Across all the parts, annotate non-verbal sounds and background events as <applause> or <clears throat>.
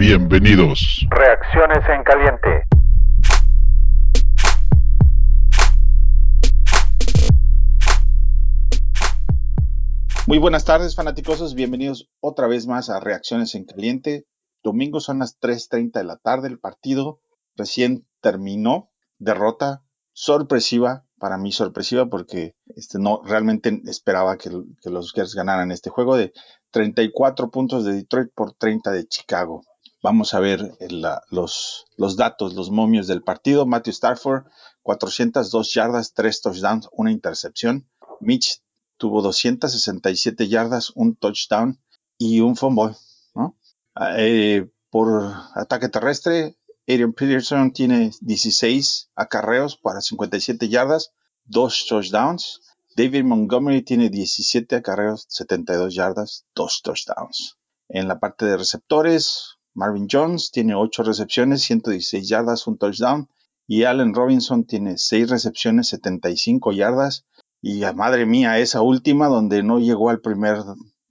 Bienvenidos. Reacciones en caliente. Muy buenas tardes, fanáticosos. Bienvenidos otra vez más a Reacciones en Caliente. Domingo son las 3:30 de la tarde. El partido recién terminó. Derrota sorpresiva, para mí sorpresiva, porque este, no realmente esperaba que, los Bears ganaran este juego de 34 puntos de Detroit por 30 de Chicago. Vamos a ver los, los datos, los momios del partido. Matthew Stafford, 402 yardas, 3 touchdowns, una intercepción. Mitch tuvo 267 yardas, un touchdown y un fumble. Eh, por ataque terrestre, Adrian Peterson tiene 16 acarreos para 57 yardas, 2 touchdowns. David Montgomery tiene 17 acarreos, 72 yardas, 2 touchdowns. En la parte de receptores, Marvin Jones tiene 8 recepciones, 116 yardas, un touchdown. Y Allen Robinson tiene 6 recepciones, 75 yardas. Y a madre mía, esa última donde no llegó al primer,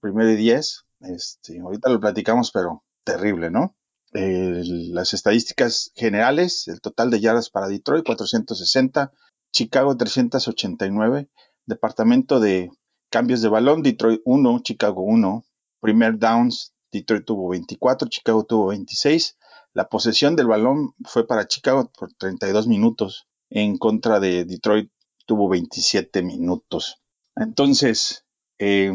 primer 10. Este, ahorita lo platicamos, pero terrible, ¿no? las estadísticas generales, el total de yardas para Detroit 460, Chicago 389, departamento de cambios de balón, Detroit 1, Chicago 1, primer downs, Detroit tuvo 24, Chicago tuvo 26, la posesión del balón fue para Chicago por 32 minutos, en contra de Detroit tuvo 27 minutos. Entonces, eh,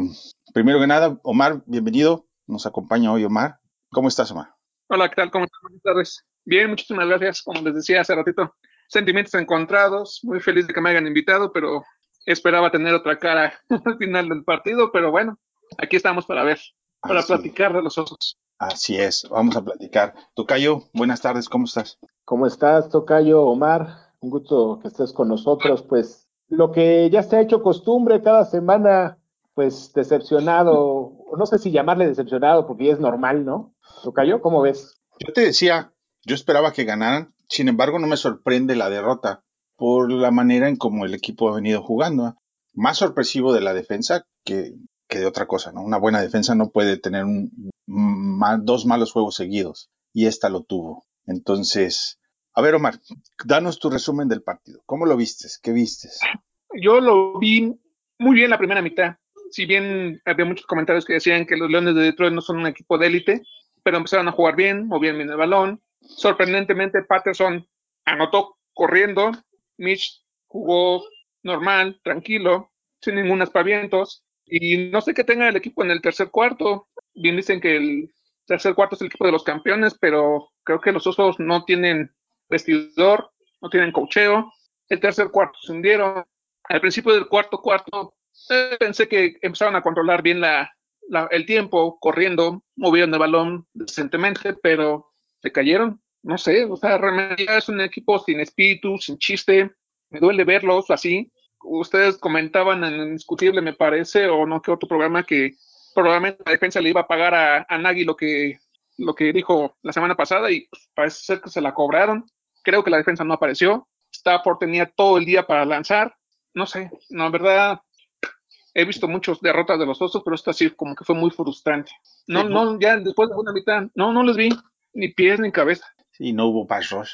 primero que nada, Omar, bienvenido, nos acompaña hoy Omar. ¿Cómo estás, Omar? Hola, ¿qué tal? ¿Cómo están? Buenas tardes. Bien, muchísimas gracias. Como les decía hace ratito, sentimientos encontrados. Muy feliz de que me hayan invitado, pero esperaba tener otra cara <laughs> al final del partido. Pero bueno, aquí estamos para ver, para platicar de los osos. Así es, vamos a platicar. Tocayo, buenas tardes, ¿cómo estás? ¿Cómo estás, Tocayo? Omar, un gusto que estés con nosotros. Pues lo que ya se ha hecho costumbre cada semana, pues decepcionado, no sé si llamarle decepcionado porque ya es normal, ¿no? cayó? ¿cómo ves? Yo te decía, yo esperaba que ganaran, sin embargo no me sorprende la derrota por la manera en cómo el equipo ha venido jugando. Más sorpresivo de la defensa que, de otra cosa, ¿no? Una buena defensa no puede tener un, dos malos juegos seguidos y esta lo tuvo. Entonces, a ver Omar, danos tu resumen del partido. ¿Cómo lo vistes? ¿Qué vistes? Yo lo vi muy bien la primera mitad. Si bien había muchos comentarios que decían que los Leones de Detroit no son un equipo de élite, pero empezaron a jugar bien, movían bien el balón. Sorprendentemente, Patterson anotó corriendo. Mitch jugó normal, tranquilo, sin ningún aspavientos. Y no sé qué tenga el equipo en el tercer cuarto. Bien dicen que el tercer cuarto es el equipo de los campeones, pero creo que los osos no tienen vestidor, no tienen cocheo. El tercer cuarto se hundieron. Al principio del cuarto cuarto eh, pensé que empezaron a controlar bien la, el tiempo corriendo, movieron el balón decentemente, pero se cayeron. No sé, o sea, realmente es un equipo sin espíritu, sin chiste. Me duele verlos así. Ustedes comentaban en Indiscutible, me parece, o no que otro programa que probablemente la defensa le iba a pagar a, a Nagy lo que, lo que dijo la semana pasada y pues, parece ser que se la cobraron. Creo que la defensa no apareció. Stafford tenía todo el día para lanzar. No sé, no, en verdad, he visto muchos derrotas de los osos, pero esto así como que fue muy frustrante. No, no, ya después de una mitad, no, no les vi ni pies ni cabeza. Sí, no hubo pass rush,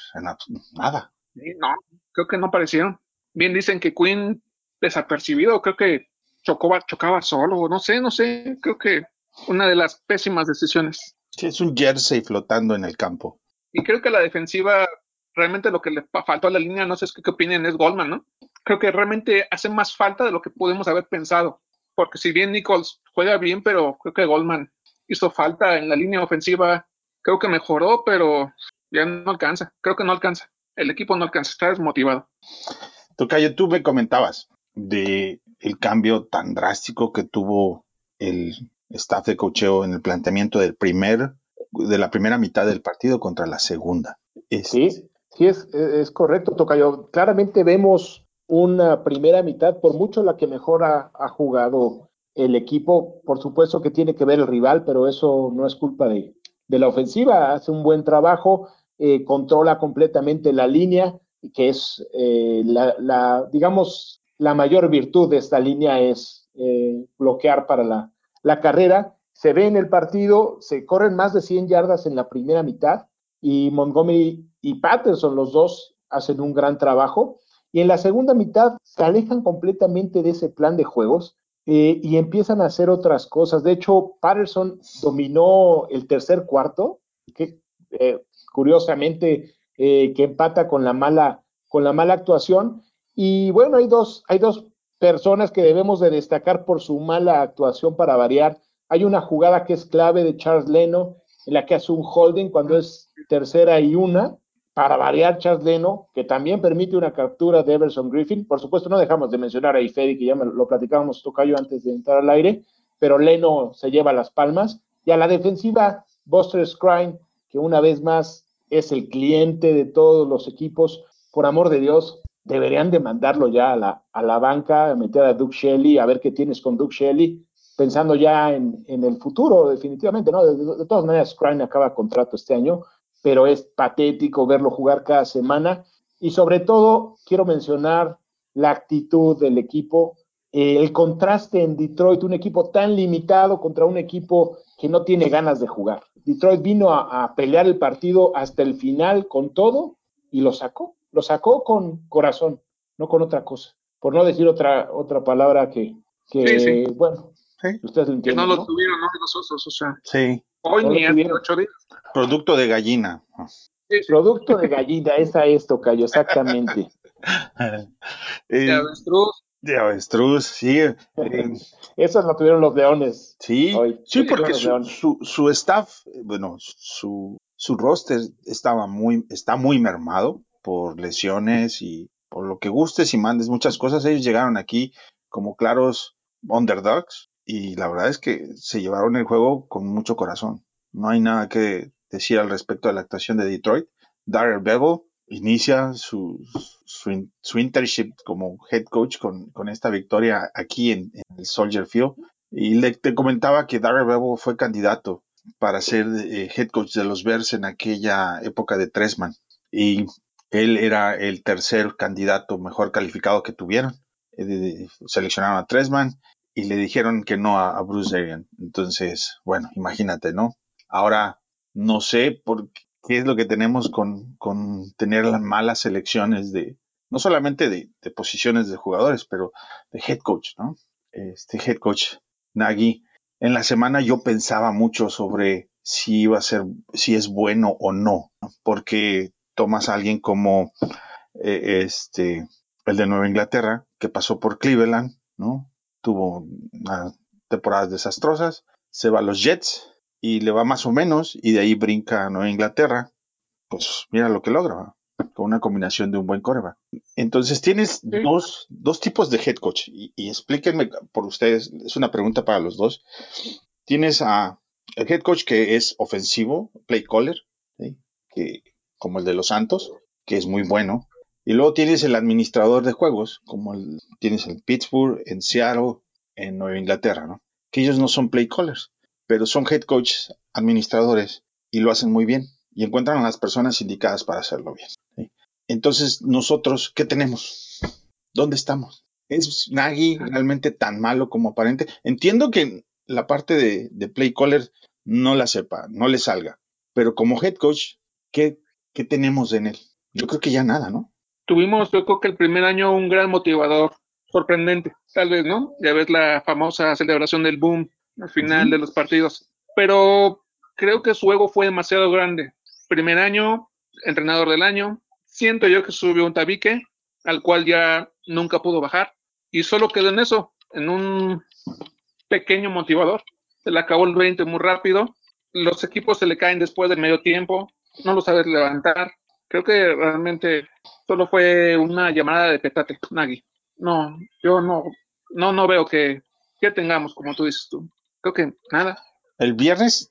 nada. no, creo que no aparecieron. Bien dicen que Quinn desapercibido, creo que chocaba, chocaba solo, no sé, no sé, creo que una de las pésimas decisiones. Sí, es un jersey flotando en el campo. Y creo que la defensiva, realmente lo que le faltó a la línea, no sé qué, qué opinen, es Goldman, ¿no? creo que realmente hace más falta de lo que pudimos haber pensado. Porque si bien Nichols juega bien, pero creo que Goldman hizo falta en la línea ofensiva. Creo que mejoró, pero ya no alcanza. Creo que no alcanza. El equipo no alcanza, está desmotivado. Tocayo, tú me comentabas de el cambio tan drástico que tuvo el staff de cocheo en el planteamiento del primer, de la primera mitad del partido contra la segunda. Sí, sí es, es correcto, Tocayo. Claramente vemos una primera mitad, por mucho la que mejor ha, jugado el equipo. Por supuesto que tiene que ver el rival, pero eso no es culpa de, la ofensiva. Hace un buen trabajo, eh, controla completamente la línea, que es eh, la, digamos, la mayor virtud de esta línea es eh, bloquear para la, la, carrera. se ve en el partido, se corren más de 100 yardas en la primera mitad y Montgomery y Patterson, los dos, hacen un gran trabajo. Y en la segunda mitad se alejan completamente de ese plan de juegos eh, y empiezan a hacer otras cosas. De hecho, Patterson dominó el tercer cuarto, que curiosamente eh, que empata con la mala con la mala actuación. Y bueno, hay dos, hay dos personas que debemos de destacar por su mala actuación para variar. Hay una jugada que es clave de Charles Leno, en la que hace un holding cuando es tercera y una, para variar Charles Leno, que también permite una captura de Everson Griffin. Por supuesto, no dejamos de mencionar a Ifedi, que ya lo platicábamos Tocayo antes de entrar al aire, pero Leno se lleva las palmas. Y a la defensiva, Buster Scrine, que una vez más es el cliente de todos los equipos. Por amor de Dios, deberían de mandarlo ya a la, a la banca, meter a Duke Shelley, a ver qué tienes con Duke Shelley, pensando ya en, el futuro, definitivamente, ¿no? De, todas maneras, Scrine acaba contrato este año, pero es patético verlo jugar cada semana. Y sobre todo, quiero mencionar la actitud del equipo, el contraste en Detroit, un equipo tan limitado contra un equipo que no tiene ganas de jugar. Detroit vino a, pelear el partido hasta el final con todo y lo sacó, lo sacó con corazón, no con otra cosa. Por no decir otra, otra palabra que, bueno, ustedes lo entienden. Que no lo tuvieron, ¿no? Los osos, o sea. Sí. Hoy ni hace ocho días. Producto de gallina. Producto de gallina, esa es Tocayo, exactamente. <laughs> de avestruz. De avestruz, sí. Eh, <laughs> Eso lo tuvieron los leones. Sí, sí, porque su, su, staff, bueno, su, su roster estaba muy, está muy mermado por lesiones y por lo que gustes y mandes muchas cosas. Ellos llegaron aquí como claros underdogs y la verdad es que se llevaron el juego con mucho corazón. No hay nada que decir al respecto de la actuación de Detroit. Darrell Bevel inicia su, su, internship como head coach con, con esta victoria aquí en, el Soldier Field. Y le te comentaba que Darrell Bevel fue candidato para ser eh, head coach de los Bears en aquella época de Tresman. Y él era el tercer candidato mejor calificado que tuvieron. Eh, seleccionaron a Tresman y le dijeron que no a, Bruce Arian. Entonces, bueno, imagínate, ¿no? Ahora no sé por qué es lo que tenemos con, con tener las malas selecciones de, no solamente de, posiciones de jugadores, pero de head coach, ¿no? Este head coach Nagy. En la semana yo pensaba mucho sobre si iba a ser, si es bueno o no, porque tomas a alguien como eh, este, el de Nueva Inglaterra, que pasó por Cleveland, ¿no? tuvo temporadas desastrosas, se va a los Jets y le va más o menos y de ahí brinca a Nueva Inglaterra. Pues mira lo que logra, con una combinación de un buen coreback. Entonces tienes dos, dos, tipos de head coach y, explíquenme por ustedes, es una pregunta para los dos. Tienes a el head coach que es ofensivo, play caller, que, como el de los Santos, que es muy bueno, y luego tienes el administrador de juegos, como el, tienes en Pittsburgh, en Seattle, en Nueva Inglaterra, ¿no? Que ellos no son play callers, pero son head coaches, administradores, y lo hacen muy bien. Y encuentran a las personas indicadas para hacerlo bien. Entonces, nosotros, ¿qué tenemos? ¿Dónde estamos? ¿Es Nagy realmente tan malo como aparente? Entiendo que la parte de, play caller no la sepa, no le salga. Pero como head coach, ¿qué, ¿qué tenemos en él? Yo creo que ya nada, ¿no? tuvimos, yo creo que el primer año un gran motivador, sorprendente, tal vez, ¿no? Ya ves la famosa celebración del boom al final de los partidos, pero creo que su ego fue demasiado grande. Primer año, entrenador del año, siento yo que subió un tabique al cual ya nunca pudo bajar y solo quedó en eso, en un pequeño motivador. Se le acabó el 20 muy rápido, los equipos se le caen después del medio tiempo, no lo sabes levantar. Creo que realmente solo fue una llamada de petate, Nagui. No, yo no, no, no veo que, que tengamos, como tú dices tú. Creo que nada. El viernes,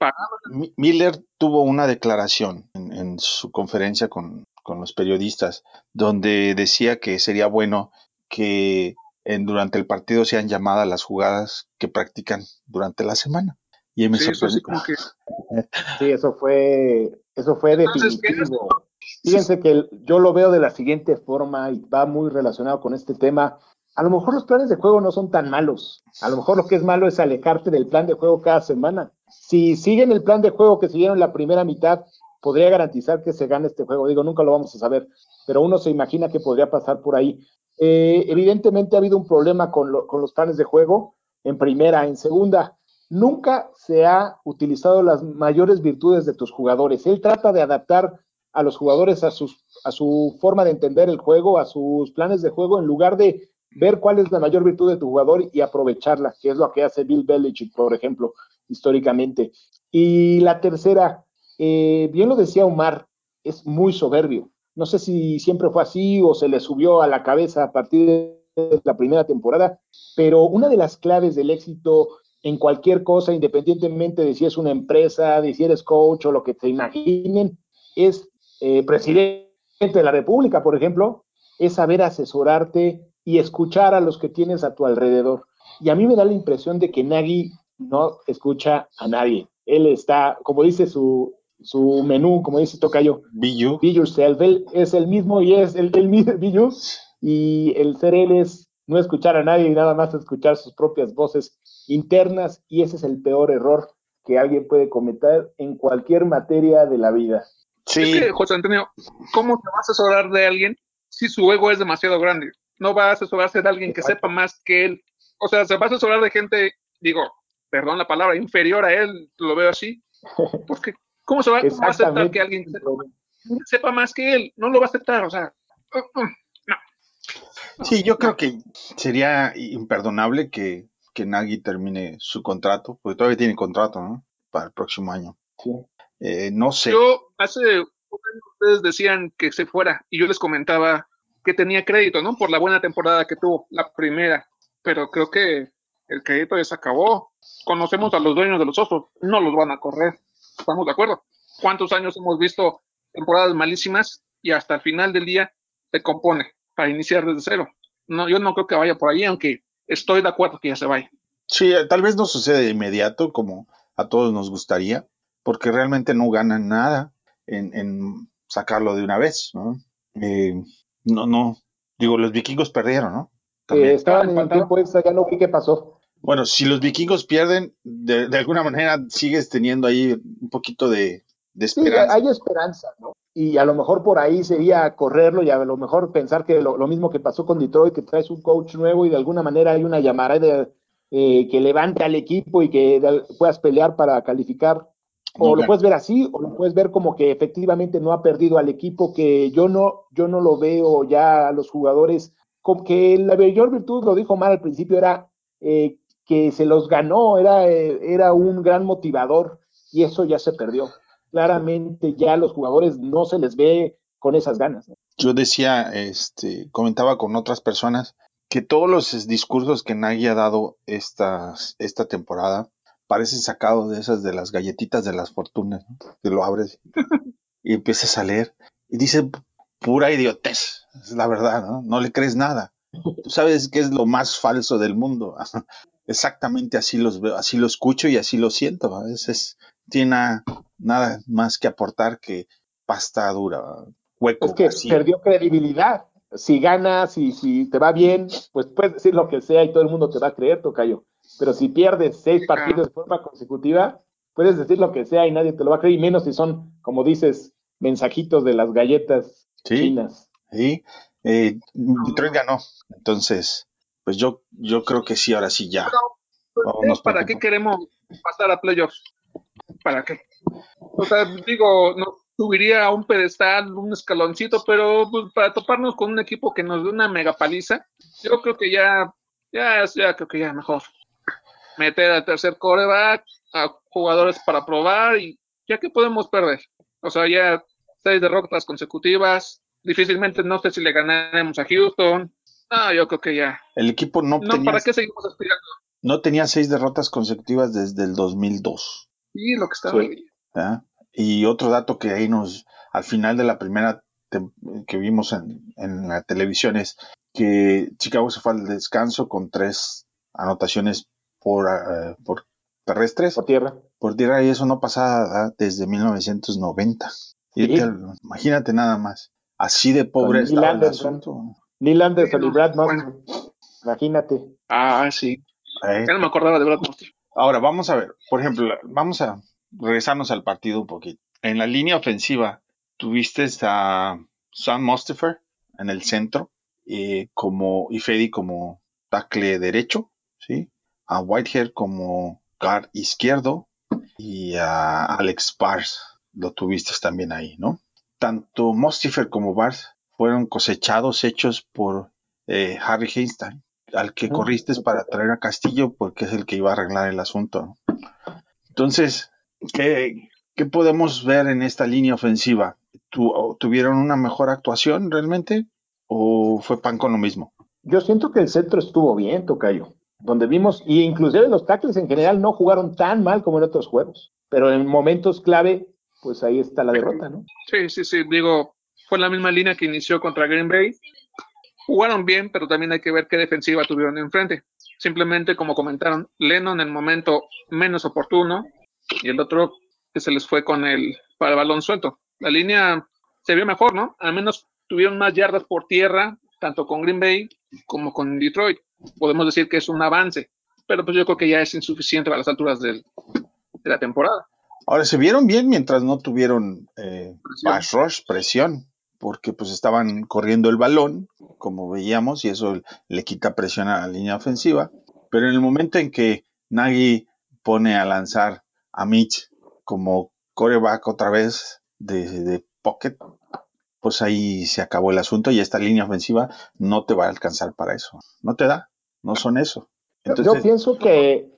Miller tuvo una declaración en, su conferencia con, los periodistas, donde decía que sería bueno que en, durante el partido sean llamadas las jugadas que practican durante la semana. Y me sí, eso que... <laughs> sí, eso fue, eso fue definitivo. Fíjense que yo lo veo de la siguiente forma y va muy relacionado con este tema. A lo mejor los planes de juego no son tan malos. A lo mejor lo que es malo es alejarte del plan de juego cada semana. si siguen el plan de juego que siguieron la primera mitad, podría garantizar que se gane este juego. Digo, nunca lo vamos a saber, pero uno se imagina que podría pasar por ahí. Eh, evidentemente ha habido un problema con, los planes de juego en primera, en segunda. Nunca se ha utilizado las mayores virtudes de tus jugadores. Él trata de adaptar a los jugadores a, sus, a su forma de entender el juego, a sus planes de juego, en lugar de ver cuál es la mayor virtud de tu jugador y aprovecharla, que es lo que hace Bill Belichick, por ejemplo, históricamente. Y la tercera, eh, bien lo decía Omar, es muy soberbio. No sé si siempre fue así o se le subió a la cabeza a partir de la primera temporada, pero una de las claves del éxito en cualquier cosa, independientemente de si es una empresa, de si eres coach o lo que te imaginen, es eh, presidente de la República, por ejemplo, es saber asesorarte y escuchar a los que tienes a tu alrededor. Y a mí me da la impresión de que Nagy no escucha a nadie. Él está, como dice su, su menú, como dice Tocayo, Be you. Be yourself. Él es el mismo y es el, el mismo Be you. Y el ser él es no escuchar a nadie y nada más escuchar sus propias voces internas. Y ese es el peor error que alguien puede cometer en cualquier materia de la vida. Sí. Es que, José Antonio, ¿cómo te vas a asesorar de alguien si su ego es demasiado grande? No va a asesorarse de alguien que sepa más que él. O sea, se va a asesorar de gente, digo, perdón la palabra, inferior a él, lo veo así. <laughs> Porque, ¿cómo se va, cómo va a aceptar que alguien sepa, sepa, más que él? No lo va a aceptar, o sea, uh, uh, no. Sí, yo creo que sería imperdonable que, que Nagy termine su contrato, porque todavía tiene contrato, ¿no? Para el próximo año. Sí. Eh, no sé. Yo hace ustedes decían que se fuera y yo les comentaba que tenía crédito, ¿no? Por la buena temporada que tuvo, la primera. Pero creo que el crédito ya se acabó. Conocemos a los dueños de los osos, no los van a correr. ¿Estamos de acuerdo? ¿Cuántos años hemos visto temporadas malísimas y hasta el final del día se compone para iniciar desde cero? No, yo no creo que vaya por ahí, aunque estoy de acuerdo que ya se vaya. Sí, tal vez no sucede de inmediato como a todos nos gustaría, porque realmente no ganan nada en, en sacarlo de una vez, ¿no? Eh, no, no, digo, los vikingos perdieron, ¿no? Eh, estaban en el tiempo extra, ya no vi qué pasó. Bueno, si los vikingos pierden, de, de, alguna manera sigues teniendo ahí un poquito de, de esperanza. Sí, hay esperanza, ¿no? Y a lo mejor por ahí sería correrlo y a lo mejor pensar que lo, lo mismo que pasó con Detroit, que traes un coach nuevo y de alguna manera hay una llamada de, eh, que levante al equipo y que de, puedas pelear para calificar o lo puedes ver así, o lo puedes ver como que efectivamente no ha perdido al equipo, que yo no, yo no lo veo ya a los jugadores, como que la mayor virtud, lo dijo mal al principio, era eh, que se los ganó, era, eh, era un gran motivador, y eso ya se perdió. Claramente ya a los jugadores no se les ve con esas ganas. ¿no? Yo decía, este, comentaba con otras personas, que todos los discursos que Nagy ha dado esta, esta temporada, parecen sacados de esas de las galletitas de las fortunas, ¿no? que lo abres <laughs> y empiezas a leer y dice pura idiotez, es la verdad, ¿no? No le crees nada. Tú sabes que es lo más falso del mundo. <laughs> Exactamente así los veo, así lo escucho y así lo siento. A veces tiene nada más que aportar que pasta dura, hueco. Es que vacío. perdió credibilidad. Si ganas y si te va bien, pues puedes decir lo que sea y todo el mundo te va a creer, Tocayo pero si pierdes seis partidos de forma consecutiva, puedes decir lo que sea y nadie te lo va a creer, y menos si son, como dices, mensajitos de las galletas sí, chinas. Sí, eh, Detroit ganó, entonces, pues yo, yo creo que sí, ahora sí ya. Vámonos ¿Para qué queremos pasar a playoffs? ¿Para qué? O sea, digo, nos subiría a un pedestal, un escaloncito, pero pues, para toparnos con un equipo que nos dé una mega paliza, yo creo que ya, ya, ya creo que ya mejor meter al tercer coreback, a jugadores para probar y ya que podemos perder. O sea, ya seis derrotas consecutivas, difícilmente no sé si le ganaremos a Houston. Ah, yo creo que ya. El equipo no, no tenía, ¿para qué seguimos aspirando? no tenía seis derrotas consecutivas desde el 2002. Sí, lo que estaba Sí. ¿verdad? Y otro dato que ahí nos, al final de la primera que vimos en, en la televisión es que Chicago se fue al descanso con tres anotaciones por, eh, por terrestres, por tierra. por tierra, y eso no pasaba ¿verdad? desde 1990. Y Sí. que- imagínate nada más. Así de pobre Neil estaba el Anderson. asunto. Neil Anderson y Brad Bueno. Imagínate. Ah, sí. ¿eh? Ya no me acordaba de Brad Murphy. Ahora vamos a ver, por ejemplo, vamos a regresarnos al partido un poquito. En la línea ofensiva tuviste a Sam Mustafer en el centro eh, como y Fedi como tackle derecho, ¿sí? A Whitehair como guard izquierdo y a Alex Bars lo tuviste también ahí, ¿no? Tanto Mustafer como Bars fueron cosechados, hechos por eh, Harry Einstein, al que corriste para traer a Castillo porque es el que iba a arreglar el asunto. Entonces, ¿qué, podemos ver en esta línea ofensiva? ¿Tuvieron una mejor actuación realmente o fue pan con lo mismo? Yo siento que el centro estuvo bien, Tocayo, donde vimos, y inclusive los tackles en general no jugaron tan mal como en otros juegos, pero en momentos clave, pues ahí está la derrota, ¿no? Sí, sí, sí, digo, fue la misma línea que inició contra Green Bay Jugaron bien, pero también hay que ver qué defensiva tuvieron enfrente. Simplemente, como comentaron, Lennon en el momento menos oportuno y el otro que se les fue con el, para el balón suelto. La línea se vio mejor, ¿no? Al menos tuvieron más yardas por tierra, tanto con Green Bay como con Detroit. Podemos decir que es un avance, pero pues yo creo que ya es insuficiente a las alturas de la temporada. Ahora, se vieron bien mientras no tuvieron eh, pass rush, presión porque pues estaban corriendo el balón, como veíamos, y eso le quita presión a la línea ofensiva. Pero en el momento en que Nagy pone a lanzar a Mitch como coreback otra vez de, pocket, pues ahí se acabó el asunto y esta línea ofensiva no te va a alcanzar para eso. No te da, no son eso. Yo pienso que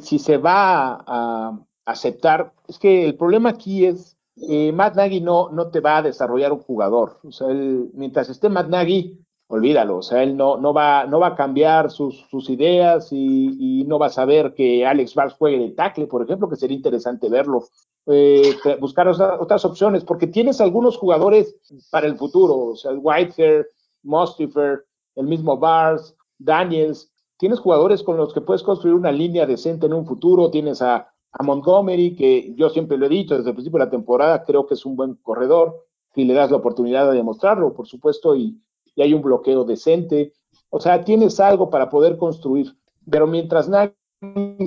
si se va a aceptar, es que el problema aquí es eh, Matt Nagy no, no te va a desarrollar un jugador. O sea, mientras esté Matt Nagy, olvídalo. O sea, él no, no, va, no va a cambiar sus, ideas y, no va a saber que Alex Vars juegue de tackle, por ejemplo, que sería interesante verlo. Eh, buscar otras opciones, porque tienes algunos jugadores para el futuro. O sea, Whitehair, Mostifer, el mismo Bars, Daniels. Tienes jugadores con los que puedes construir una línea decente en un futuro. Tienes a Montgomery, que yo siempre lo he dicho desde el principio de la temporada, creo que es un buen corredor, si le das la oportunidad de demostrarlo, por supuesto, y, hay un bloqueo decente. O sea, tienes algo para poder construir, pero mientras nadie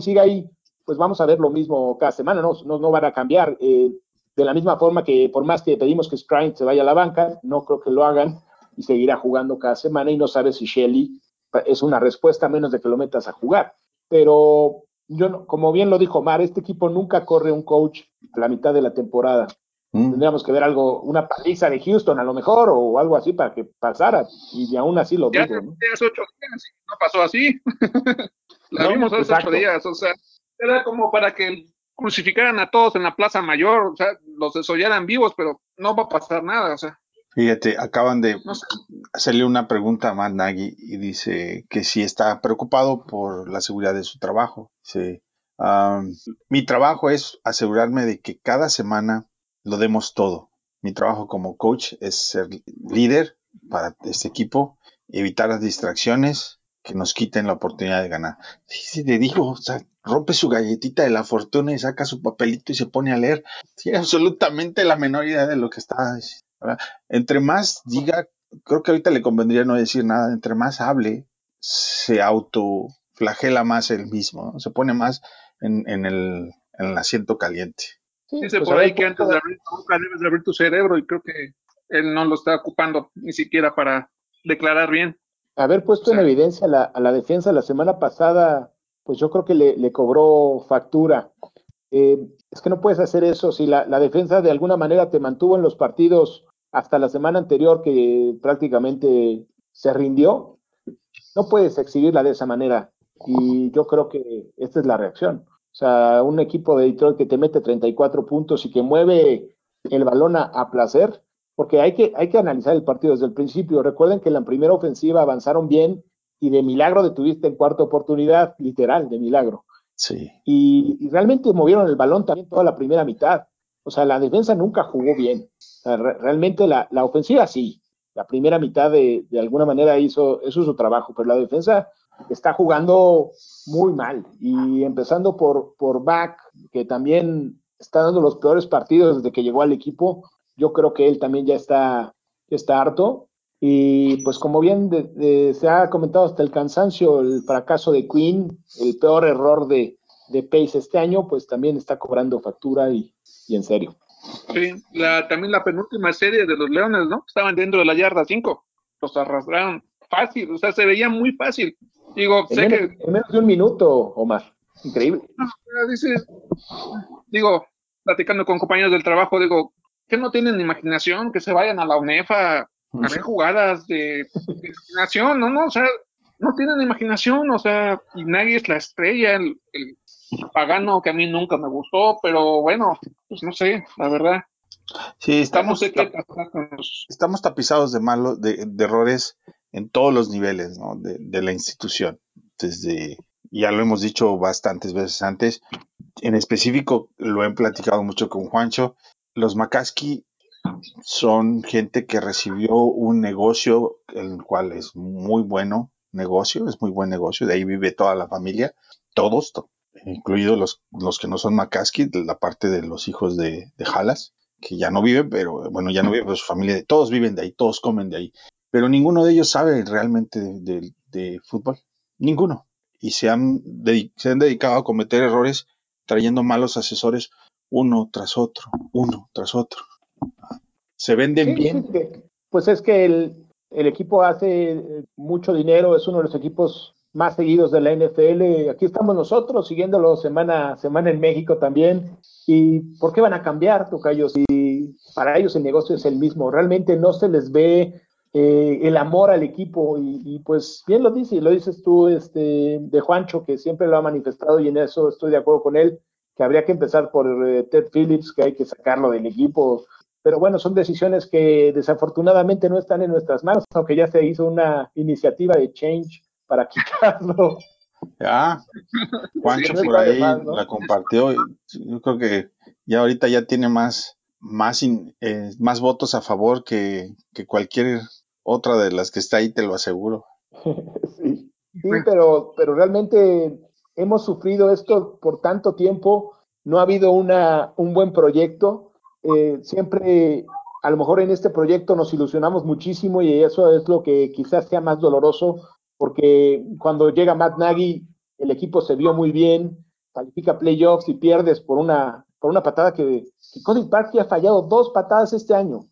siga ahí, pues vamos a ver lo mismo cada semana, no, no, no van a cambiar. Eh, de la misma forma que por más que pedimos que Scrine se vaya a la banca, no creo que lo hagan y seguirá jugando cada semana y no sabes si Shelly es una respuesta a menos de que lo metas a jugar. Pero yo como bien lo dijo Mar, este equipo nunca corre un coach a la mitad de la temporada. Mm. Tendríamos que ver algo, una paliza de Houston a lo mejor, o algo así para que pasara, y aún así lo ya ¿no? ocho días, no pasó así. <laughs> la vimos hace ocho días, o sea, era como para que crucificaran a todos en la Plaza Mayor, o sea, los desollaran vivos, pero no va a pasar nada, o sea. Fíjate, acaban de hacerle una pregunta a Matt Nagy y dice que si está preocupado por la seguridad de su trabajo. Sí. mi trabajo es asegurarme de que cada semana lo demos todo. Mi trabajo como coach es ser líder para este equipo, evitar las distracciones que nos quiten la oportunidad de ganar. Si le digo, o sea, rompe su galletita de la fortuna y saca su papelito y se pone a leer. Tiene absolutamente la menor idea de lo que está entre más diga, creo que ahorita le convendría no decir nada, entre más hable, se autoflagela más él mismo, se pone más en, el, asiento caliente. Dice pues por ahí que antes de abrir tu boca debes de abrir tu cerebro y creo que él no lo está ocupando ni siquiera para declarar bien. Haber puesto en evidencia a la defensa la semana pasada, pues yo creo que le, cobró factura. Eh, es que no puedes hacer eso si la, la, defensa de alguna manera te mantuvo en los partidos hasta la semana anterior que prácticamente se rindió, no puedes exhibirla de esa manera. Y yo creo que esta es la reacción. O sea, un equipo de Detroit que te mete 34 puntos y que mueve el balón a, placer, porque hay que, hay que analizar el partido desde el principio. Recuerden que en la primera ofensiva avanzaron bien y de milagro detuviste en cuarta oportunidad, literal, de milagro. Sí. Y, realmente movieron el balón también toda la primera mitad. O sea, la defensa nunca jugó bien. realmente la, ofensiva sí. La primera mitad de, de alguna manera hizo, eso su trabajo, pero la defensa está jugando muy mal. Y empezando por, por Back, que también está dando los peores partidos desde que llegó al equipo, yo creo que él también ya está, está harto. Y pues como bien se ha comentado hasta el cansancio, el fracaso de Queen, el peor error de, de pace este año, pues también está cobrando factura y, y en serio. Sí, la, también la penúltima serie de los Leones, ¿no? Estaban dentro de la yarda 5, los arrastraron fácil, o sea, se veía muy fácil. Digo, En sé menos, que, en menos de un minuto, Omar. Increíble. no, dices, digo, platicando con compañeros del trabajo, digo, que no tienen imaginación, que se vayan a la UNEFA a ver jugadas de, de <laughs> imaginación, no, no, o sea, no tienen imaginación, o sea, y nadie es la estrella, el, el pagano que a mí nunca me gustó, pero bueno, pues no sé, la verdad, Sí, no estamos, sé qué pasa con los estamos tapizados de malos, de, de errores en todos los niveles ¿no? de, de la institución. Desde, ya lo hemos dicho bastantes veces antes, en específico lo he platicado mucho con Juancho, los McCaskey son gente que recibió un negocio, el cual es muy bueno negocio, es muy buen negocio, de ahí vive toda la familia, todos, to- incluidos los, los que no son de la parte de los hijos de, de Halas, que ya no viven, pero bueno, ya no viven, pero su familia, todos viven de ahí, todos comen de ahí, pero ninguno de ellos sabe realmente de, de- de fútbol, ninguno, y se han, se han dedicado a cometer errores trayendo malos asesores uno tras otro, uno tras otro. Se venden Sí, bien, sí, pues es que el, el equipo hace mucho dinero, es uno de los equipos más seguidos de la NFL. Aquí estamos nosotros siguiéndolo semana a semana en México también. ¿Y por qué van a cambiar, Tocayo? Si para ellos el negocio es el mismo, realmente no se les ve eh, el amor al equipo. Y, y, pues bien lo dices, lo dices tú este, de Juancho, que siempre lo ha manifestado y en eso estoy de acuerdo con él, que habría que empezar por eh, Ted Phillips, que hay que sacarlo del equipo pero bueno, son decisiones que desafortunadamente no están en nuestras manos, aunque ya se hizo una iniciativa de change para <laughs> quitarlo. Ah, Juancho Sí, por ahí la compartió. Yo creo que ya ahorita ya tiene más, más, in- eh, más votos a favor que, que cualquier otra de las que está ahí, te lo aseguro. <laughs> sí, sí pero, pero realmente hemos sufrido esto por tanto tiempo, no ha habido una, un buen proyecto. Eh, siempre, a lo mejor en este proyecto nos ilusionamos muchísimo y eso es lo que quizás sea más doloroso, porque cuando llega Matt Nagy, el equipo se vio muy bien, califica playoffs y pierdes por una, por una patada que, que Cody Parkey ha fallado dos patadas este año.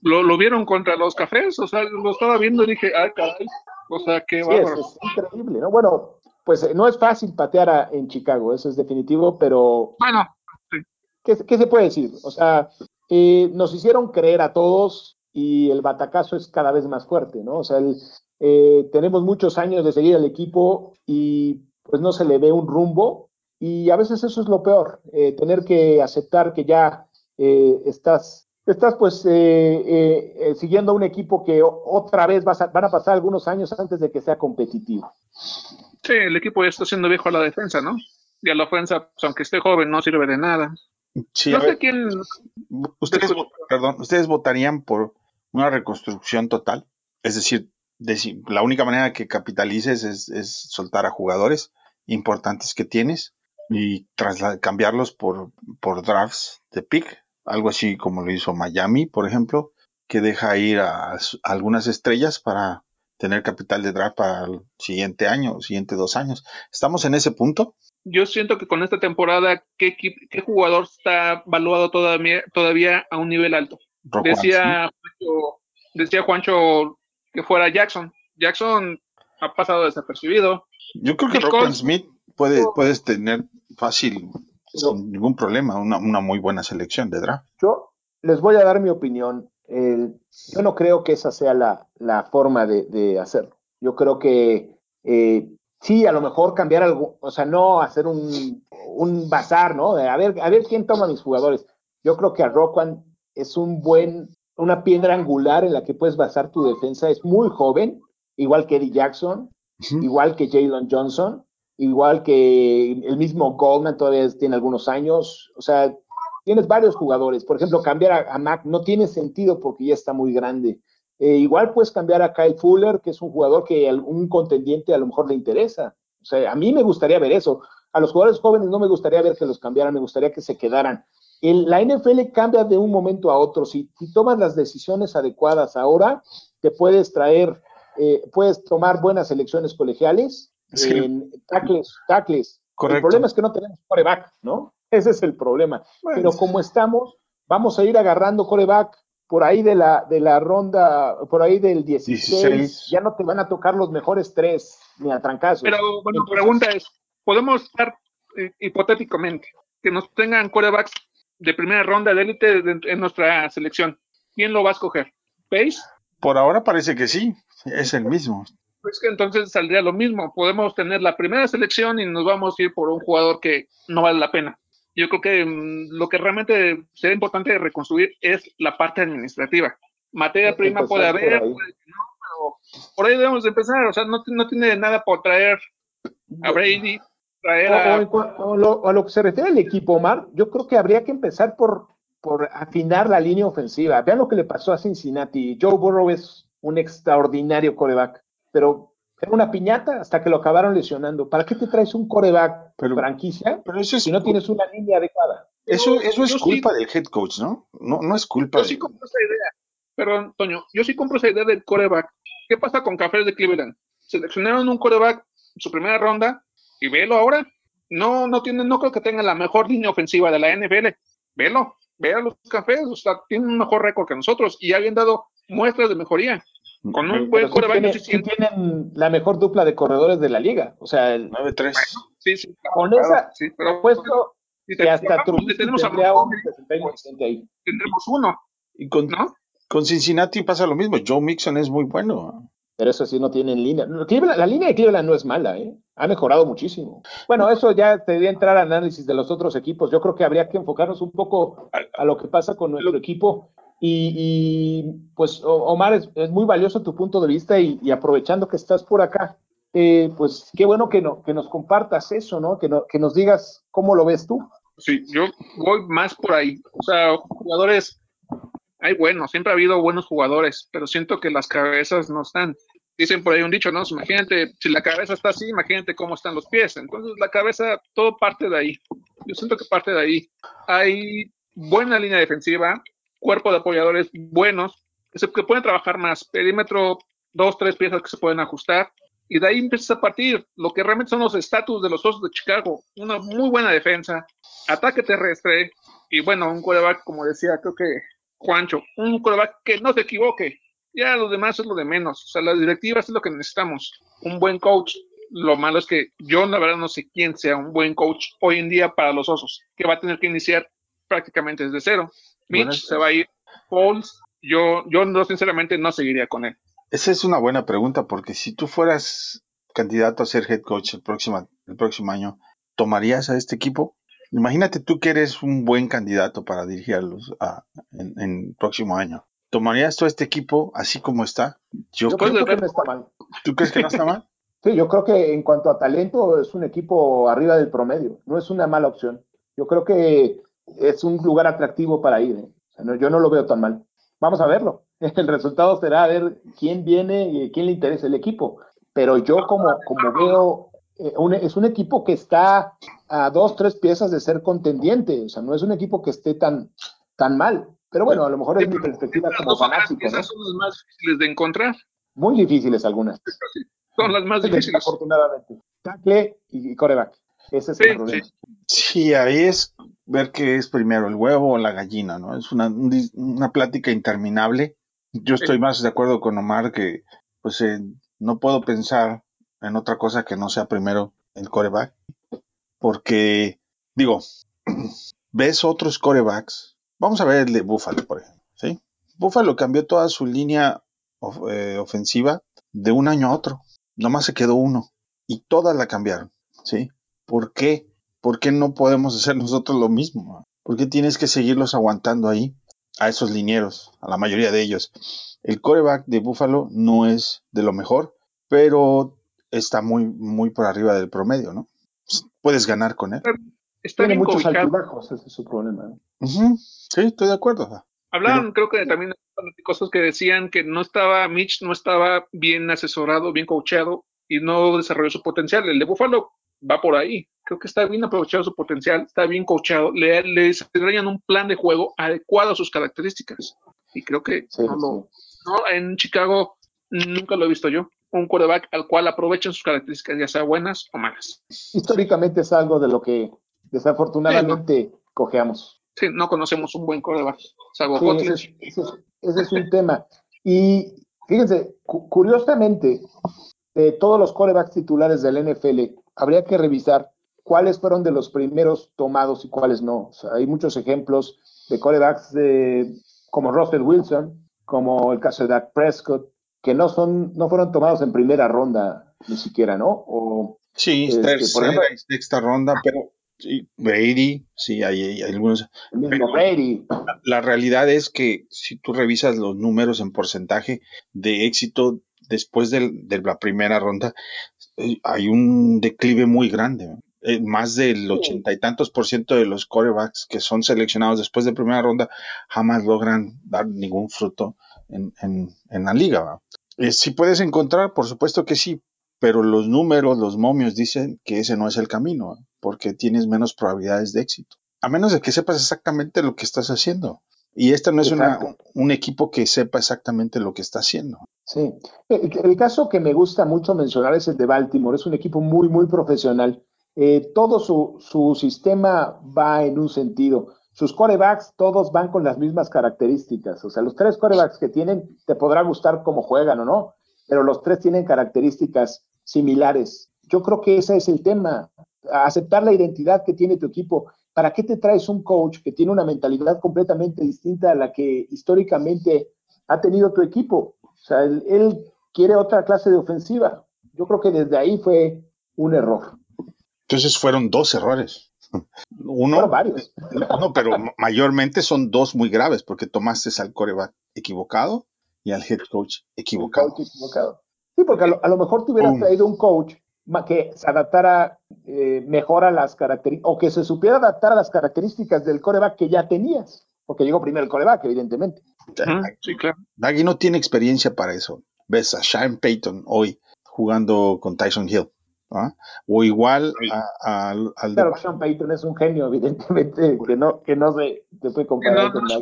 ¿Lo, lo vieron contra los cafés? O sea, lo estaba viendo y dije, ay, caray. O sea, qué Sí, es, bárbaro. es increíble, ¿no? Bueno, pues eh, no es fácil patear a- en Chicago, eso es definitivo, pero Bueno, ¿qué, qué se puede decir? O sea, eh, nos hicieron creer a todos y el batacazo es cada vez más fuerte, ¿no? O sea, el- eh, tenemos muchos años de seguir al equipo y pues no se le ve un rumbo y a veces eso es lo peor, eh, tener que aceptar que ya eh, estás, estás pues eh, eh, eh, siguiendo a un equipo que otra vez vas a- van a pasar algunos años antes de que sea competitivo. sí, el equipo ya está siendo viejo a la defensa, ¿no? Y a la ofensa, pues, aunque esté joven, no sirve de nada. Sí, no a sé ver, quién. ustedes, perdón, ustedes votarían por una reconstrucción total, es decir, la única manera que capitalices es, es soltar a jugadores importantes que tienes y cambiarlos por, por drafts de pick, algo así como lo hizo Miami, por ejemplo, que deja ir a, algunas estrellas para tener capital de draft para el siguiente año, siguiente dos años. ¿Estamos en ese punto? Yo siento que con esta temporada, ¿qué, jugador está valuado todavía, todavía a un nivel alto? Decía Juancho, decía Juancho que fuera Jackson. Jackson ha pasado desapercibido. Yo creo que Cole- Smith puede, puedes tener fácil, sin ningún problema, una, una muy buena selección de draft. Yo les voy a dar mi opinión. Eh, yo no creo que esa sea la, la forma de, de hacerlo. Yo creo que eh, sí, a lo mejor cambiar algo, o sea, no hacer un, un bazar, ¿no? A ver, a ver quién toma mis jugadores. Yo creo que a Rockwan es un buen, una piedra angular en la que puedes basar tu defensa. Es muy joven, igual que Eddie Jackson, igual que Jalen Johnson, igual que el mismo Goldman, todavía tiene algunos años. O sea, tienes varios jugadores. Por ejemplo, cambiar a, a Mac no tiene sentido porque ya está muy grande. Eh, igual puedes cambiar a Kyle Fuller, que es un jugador que a un contendiente a lo mejor le interesa. O sea, a mí me gustaría ver eso. A los jugadores jóvenes no me gustaría ver que los cambiaran, me gustaría que se quedaran. El- la NFL cambia de un momento a otro. Si, si tomas las decisiones adecuadas ahora, te puedes traer, eh, puedes tomar buenas elecciones colegiales, Es que- en tackles, tackles, El problema es que no tenemos coreback, ¿no? Ese es el problema. Pero como estamos, vamos a ir agarrando coreback por ahí de la, de la ronda, por ahí del 16, ya no te van a tocar los mejores tres, ni a trancazos. Pero, bueno, la pregunta es, ¿podemos estar eh, hipotéticamente que nos tengan corebacks de primera ronda de élite en nuestra selección? ¿Quién lo va a escoger? ¿Pace? Por ahora parece que sí, es el mismo. Pues que entonces saldría lo mismo. Podemos tener la primera selección y nos vamos a ir por un jugador que no vale la pena. Yo creo que mm, lo que realmente sería importante reconstruir es la parte administrativa. Materia prima puede haber, puede no, pero por ahí debemos empezar. O sea, no, no tiene nada por traer a Brady, traer a... O, lo, a lo que se refiere al equipo, Omar, yo creo que habría que empezar por, por afinar la línea ofensiva. Vean lo que le pasó a Cincinnati. Joe Burrow es un extraordinario coreback, pero era una piñata hasta que lo acabaron lesionando. ¿Para qué te traes un coreback franquicia pero eso si no tienes una línea adecuada? Eso, eso es culpa del head coach, ¿no? No, no es culpa. Yo sí compro esa idea. Pero, Antonio, yo sí compro esa idea del coreback. ¿Qué pasa con Cafés de Cleveland? Seleccionaron un coreback en su primera ronda y velo ahora. No, no tiene, no creo que tenga la mejor línea ofensiva de la NFL. Velo, ve a los cafés, o sea, tienen un mejor récord que nosotros y habían dado muestras de mejoría. Con un buen coreback. Sí tienen, la mejor dupla de corredores de la liga. O sea, el 9-3. sí, sí. con esa, sí, pero puesto que hasta tenemos a ahí. Tendremos uno. Y con, ¿no? con Cincinnati pasa lo mismo. Joe Mixon es muy bueno. Pero eso sí no tienen línea. La línea de Cleveland no es mala, ¿eh? Ha mejorado muchísimo. Bueno, eso ya te debería entrar al análisis de los otros equipos. Yo creo que habría que enfocarnos un poco a lo que pasa con nuestro equipo y, pues, Omar, es, muy valioso tu punto de vista y, aprovechando que estás por acá, eh, pues qué bueno que, no, que nos compartas eso, ¿no? Que, no, que nos digas cómo lo ves tú. Sí, yo voy más por ahí. O sea, jugadores, hay buenos, siempre ha habido buenos jugadores, pero siento que las cabezas no están. Dicen por ahí un dicho, ¿no? Imagínate, si la cabeza está así, imagínate cómo están los pies. Entonces, la cabeza, todo parte de ahí. Yo siento que parte de ahí. Hay buena línea defensiva, cuerpo de apoyadores buenos, que pueden trabajar más, perímetro, dos, tres piezas que se pueden ajustar, y de ahí empieza a partir lo que realmente son los estatus de los Osos de Chicago, una muy buena defensa, ataque terrestre, y bueno, un quarterback, como decía, creo que Juancho, un quarterback que no se equivoque, ya lo demás es lo de menos, o sea, las directivas es lo que necesitamos, un buen coach, lo malo es que yo la verdad no sé quién sea un buen coach hoy en día para los Osos, que va a tener que iniciar prácticamente desde cero. Mitch se va a ir. Pauls, yo, yo no, sinceramente no seguiría con él. Esa es una buena pregunta, porque si tú fueras candidato a ser head coach el próximo, el próximo año, ¿tomarías a este equipo? Imagínate tú que eres un buen candidato para dirigirlos en, el próximo año. ¿Tomarías todo este equipo así como está? Yo, creo que no está mal. ¿Tú crees que no está mal? <laughs> sí, yo creo que en cuanto a talento es un equipo arriba del promedio. No es una mala opción. Yo creo que es un lugar atractivo para ir. ¿eh? yo no lo veo tan mal. Vamos a verlo. <laughs> El resultado será a ver quién viene y quién le interesa el equipo. Pero yo como, como veo, eh, es un equipo que está a dos, tres piezas de ser contendiente. O sea, no es un equipo que esté tan, tan mal. Pero bueno, a lo mejor es mi perspectiva como fanático. Esas son las más difíciles de encontrar. Muy difíciles algunas. Son las más difíciles. Afortunadamente. Tackle y coreback. Ese es el problema. Sí, ahí es ver qué es primero, el huevo o la gallina, ¿no? Es una, una plática interminable. Yo estoy más de acuerdo con Omar que, pues, eh, no puedo pensar en otra cosa que no sea primero el coreback. Porque, digo, <clears throat> ves otros corebacks. Vamos a ver el de Buffalo, por ejemplo, ¿sí? Buffalo cambió toda su línea eh, ofensiva de un año a otro. Nomás se quedó uno. Y todas la cambiaron, ¿sí? ¿Por qué? ¿Por qué no podemos <laughs> hacer nosotros lo mismo? ¿Por qué tienes que seguirlos aguantando ahí? A esos linieros, a la mayoría de ellos. El coreback de Buffalo no es de lo mejor, pero está muy, muy por arriba del promedio, ¿no? Puedes ganar con él. Está Tiene muchos altibajos, ese es su problema. Sí, estoy de acuerdo. Hablaban, creo que también de cosas que decían que no estaba, Mitch no estaba bien asesorado, bien coachado y no desarrolló su potencial. El de Buffalo va por ahí. Creo que está bien aprovechado su potencial, está bien coachado, le, le desarrollan un plan de juego adecuado a sus características. Y creo que no, en Chicago nunca lo he visto yo. Un quarterback al cual aprovechen sus características, ya sea buenas o malas. Históricamente es algo de lo que desafortunadamente cojeamos. Sí, no conocemos un buen quarterback, salvo Sí, ese, es, ese es- ese es un tema. Y fíjense, cu- curiosamente, de todos los corebacks titulares del NFL, habría que revisar cuáles fueron de los primeros tomados y cuáles no. O sea, hay muchos ejemplos de corebacks de- como Russell Wilson, como el caso de Dak Prescott, que no, son, no fueron tomados en primera ronda ni siquiera, ¿no? O, Sí, Este, tercera por ejemplo- sexta ronda, pero sí, Brady, sí, hay, hay algunos. el mismo Brady. La realidad es que si tú revisas los números en porcentaje de éxito después del- de la primera ronda, eh, hay un declive muy grande. Eh, más del ochenta y tantos por ciento de los corebacks que son seleccionados después de primera ronda jamás logran dar ningún fruto en, en- en la liga. ¿va? Eh, si puedes encontrar, por supuesto que sí, pero los números, los momios dicen que ese no es el camino, ¿va? porque tienes menos probabilidades de éxito. A menos de que sepas exactamente lo que estás haciendo. Y este no es una- un equipo que sepa exactamente lo que está haciendo. Sí. El, el caso que me gusta mucho mencionar es el de Baltimore. Es un equipo muy, muy profesional. Eh, todo su, su sistema va en un sentido. Sus corebacks todos van con las mismas características. O sea, los tres corebacks que tienen, te podrá gustar cómo juegan o no, pero los tres tienen características similares. Yo creo que ese es el tema. Aceptar la identidad que tiene tu equipo. ¿Para qué te traes un coach que tiene una mentalidad completamente distinta a la que históricamente ha tenido tu equipo? O sea, él, él quiere otra clase de ofensiva. Yo creo que desde ahí fue un error. Entonces fueron dos errores. Uno, varios. no, pero ma- mayormente son dos muy graves porque tomaste al coreback equivocado y al head coach equivocado. Coach equivocado. Sí, porque a lo, a lo mejor te hubieras Boom. traído un coach que se adaptara eh, mejor a las características, o que se supiera adaptar a las características del coreback que ya tenías, porque llegó primero el coreback, evidentemente. Sí, claro. Nagy no tiene experiencia para eso. Ves a Sean Payton hoy jugando con Tyson Hill. ¿Ah? O igual a- a- al de Claro, Sean Payton es un genio, <laughs> evidentemente, que no, que no se, puede Que comparar no, con no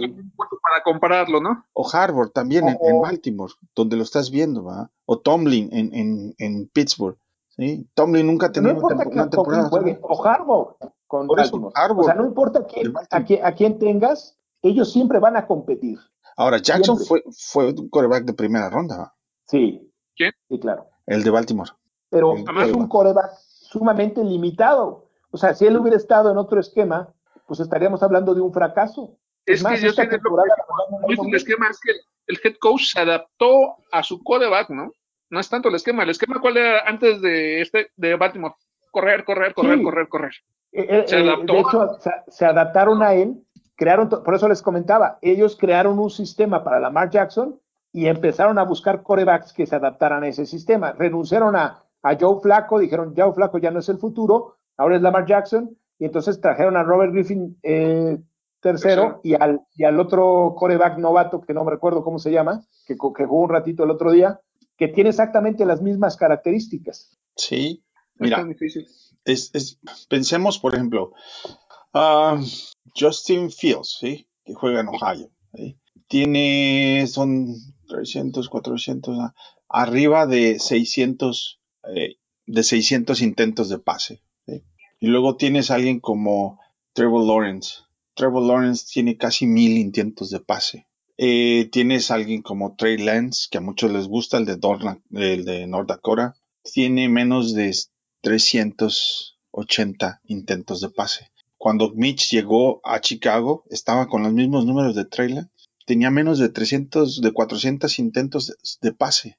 para compararlo, ¿no? o Harvard también en, Baltimore, donde lo estás viendo, ¿va? O Tomlin en, en, en Pittsburgh. ¿sí? Tomlin nunca ha No tenido importa tempo- que una con temporada. quién juegue, o Harbaugh con Por eso, Baltimore. O sea, no importa quién, de a, quién, a quién tengas, ellos siempre van a competir. Ahora, Jackson Siempre. fue, fue un quarterback de primera ronda, ¿va? Sí. ¿Quién? Sí, claro. el de Baltimore. Pero es un coreback sumamente limitado. O sea, si él hubiera estado en otro esquema, pues estaríamos hablando de un fracaso. Es que yo esta sé que la el esquema es que el head coach se adaptó a su quarterback, ¿no? No es tanto el esquema. El esquema, ¿cuál era antes de este de Baltimore? Correr, correr, correr, Sí. correr, correr. Eh, eh, Se eh, adaptó. de hecho, se, se adaptaron a él, crearon, por eso les comentaba, ellos crearon un sistema para Lamar Jackson y empezaron a buscar corebacks que se adaptaran a ese sistema. Renunciaron a, a Joe Flaco, dijeron, Joe Flaco ya no es el futuro, ahora es Lamar Jackson, y entonces trajeron a Robert Griffin eh, tercero y al, y al otro coreback novato, que no me recuerdo cómo se llama, que, que jugó un ratito el otro día, que tiene exactamente las mismas características. Sí. Es Mira, difícil. es, es- pensemos, por ejemplo, ah, Justin Fields, ¿sí? Que juega en Ohio. ¿sí? Tiene, son 300, 400, ah, arriba de 600, eh, de 600 intentos de pase. Y luego tienes alguien como Trevor Lawrence. Trevor Lawrence tiene casi mil intentos de pase. Eh, tienes alguien como Trey Lance, que a muchos les gusta, el de, Dorna- el de North Dakota. Tiene menos de 380 intentos de pase. Cuando Mitch llegó a Chicago, estaba con los mismos números de Trey Lance. Tenía menos de 300, de 400 intentos de, pase.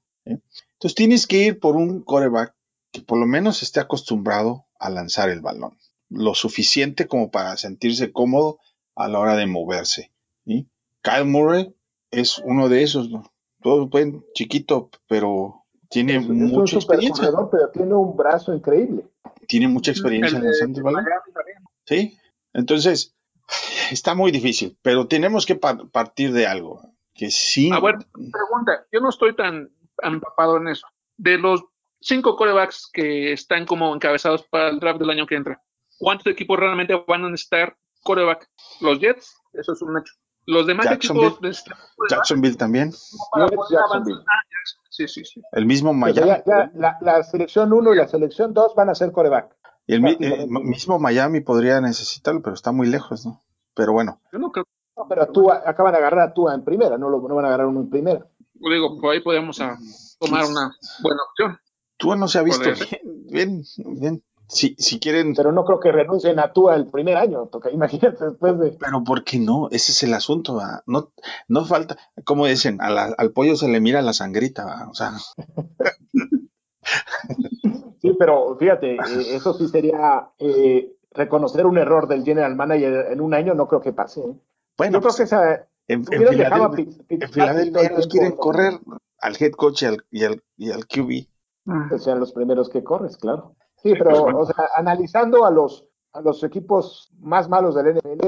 Entonces tienes que ir por un coreback que por lo menos esté acostumbrado a lanzar el balón. Lo suficiente como para sentirse cómodo a la hora de moverse. ¿sí? Kyle Murray es uno de esos. ¿no? Todo buen chiquito, pero tiene Es, es un mucha experiencia. corredor, pero tiene un brazo increíble. Tiene mucha experiencia El lanzando el balón. Sí. Entonces, está muy difícil, pero tenemos que par- partir de algo. Que sí. A ver, pregunta, yo no estoy tan empapado en eso. De los cinco corebacks que están como encabezados para el draft del año que entra, ¿cuántos equipos realmente van a necesitar coreback? Los Jets, eso es un hecho. Los demás Jacksonville. equipos Jacksonville también. Jacksonville. Sí, sí, sí. El mismo sea, Miami. ya- ya la, la selección 1 y la selección 2 van a ser coreback. y el mi- prácticamente. eh, mismo Miami podría necesitarlo, pero está muy lejos, ¿no? Pero bueno, Yo no creo, No, pero tú acaban de agarrar a Tua en primera, no, lo, no van a agarrar uno en primera. Digo, por ahí podemos ah, tomar una buena opción. tú no se ha visto ser. bien, bien, bien. Si, si quieren, Pero no creo que renuncien a Tua el primer año. Toca, imagínate después de. pero ¿por qué no? Ese es el asunto, ¿va? No, no falta, como dicen, a la- al pollo se le mira la sangrita, ¿va? O sea, <laughs> Sí, pero fíjate, eh, eso sí sería eh, reconocer un error del general manager en un año, no creo que pase. ¿eh? bueno, Yo creo pues, que esa. En, en Filadelfia, en tiempo, quieren correr al head coach y al, y al, y al QB. que sean los primeros que corres, claro. Sí, pero, o sea, analizando a los, a los equipos más malos del NFL,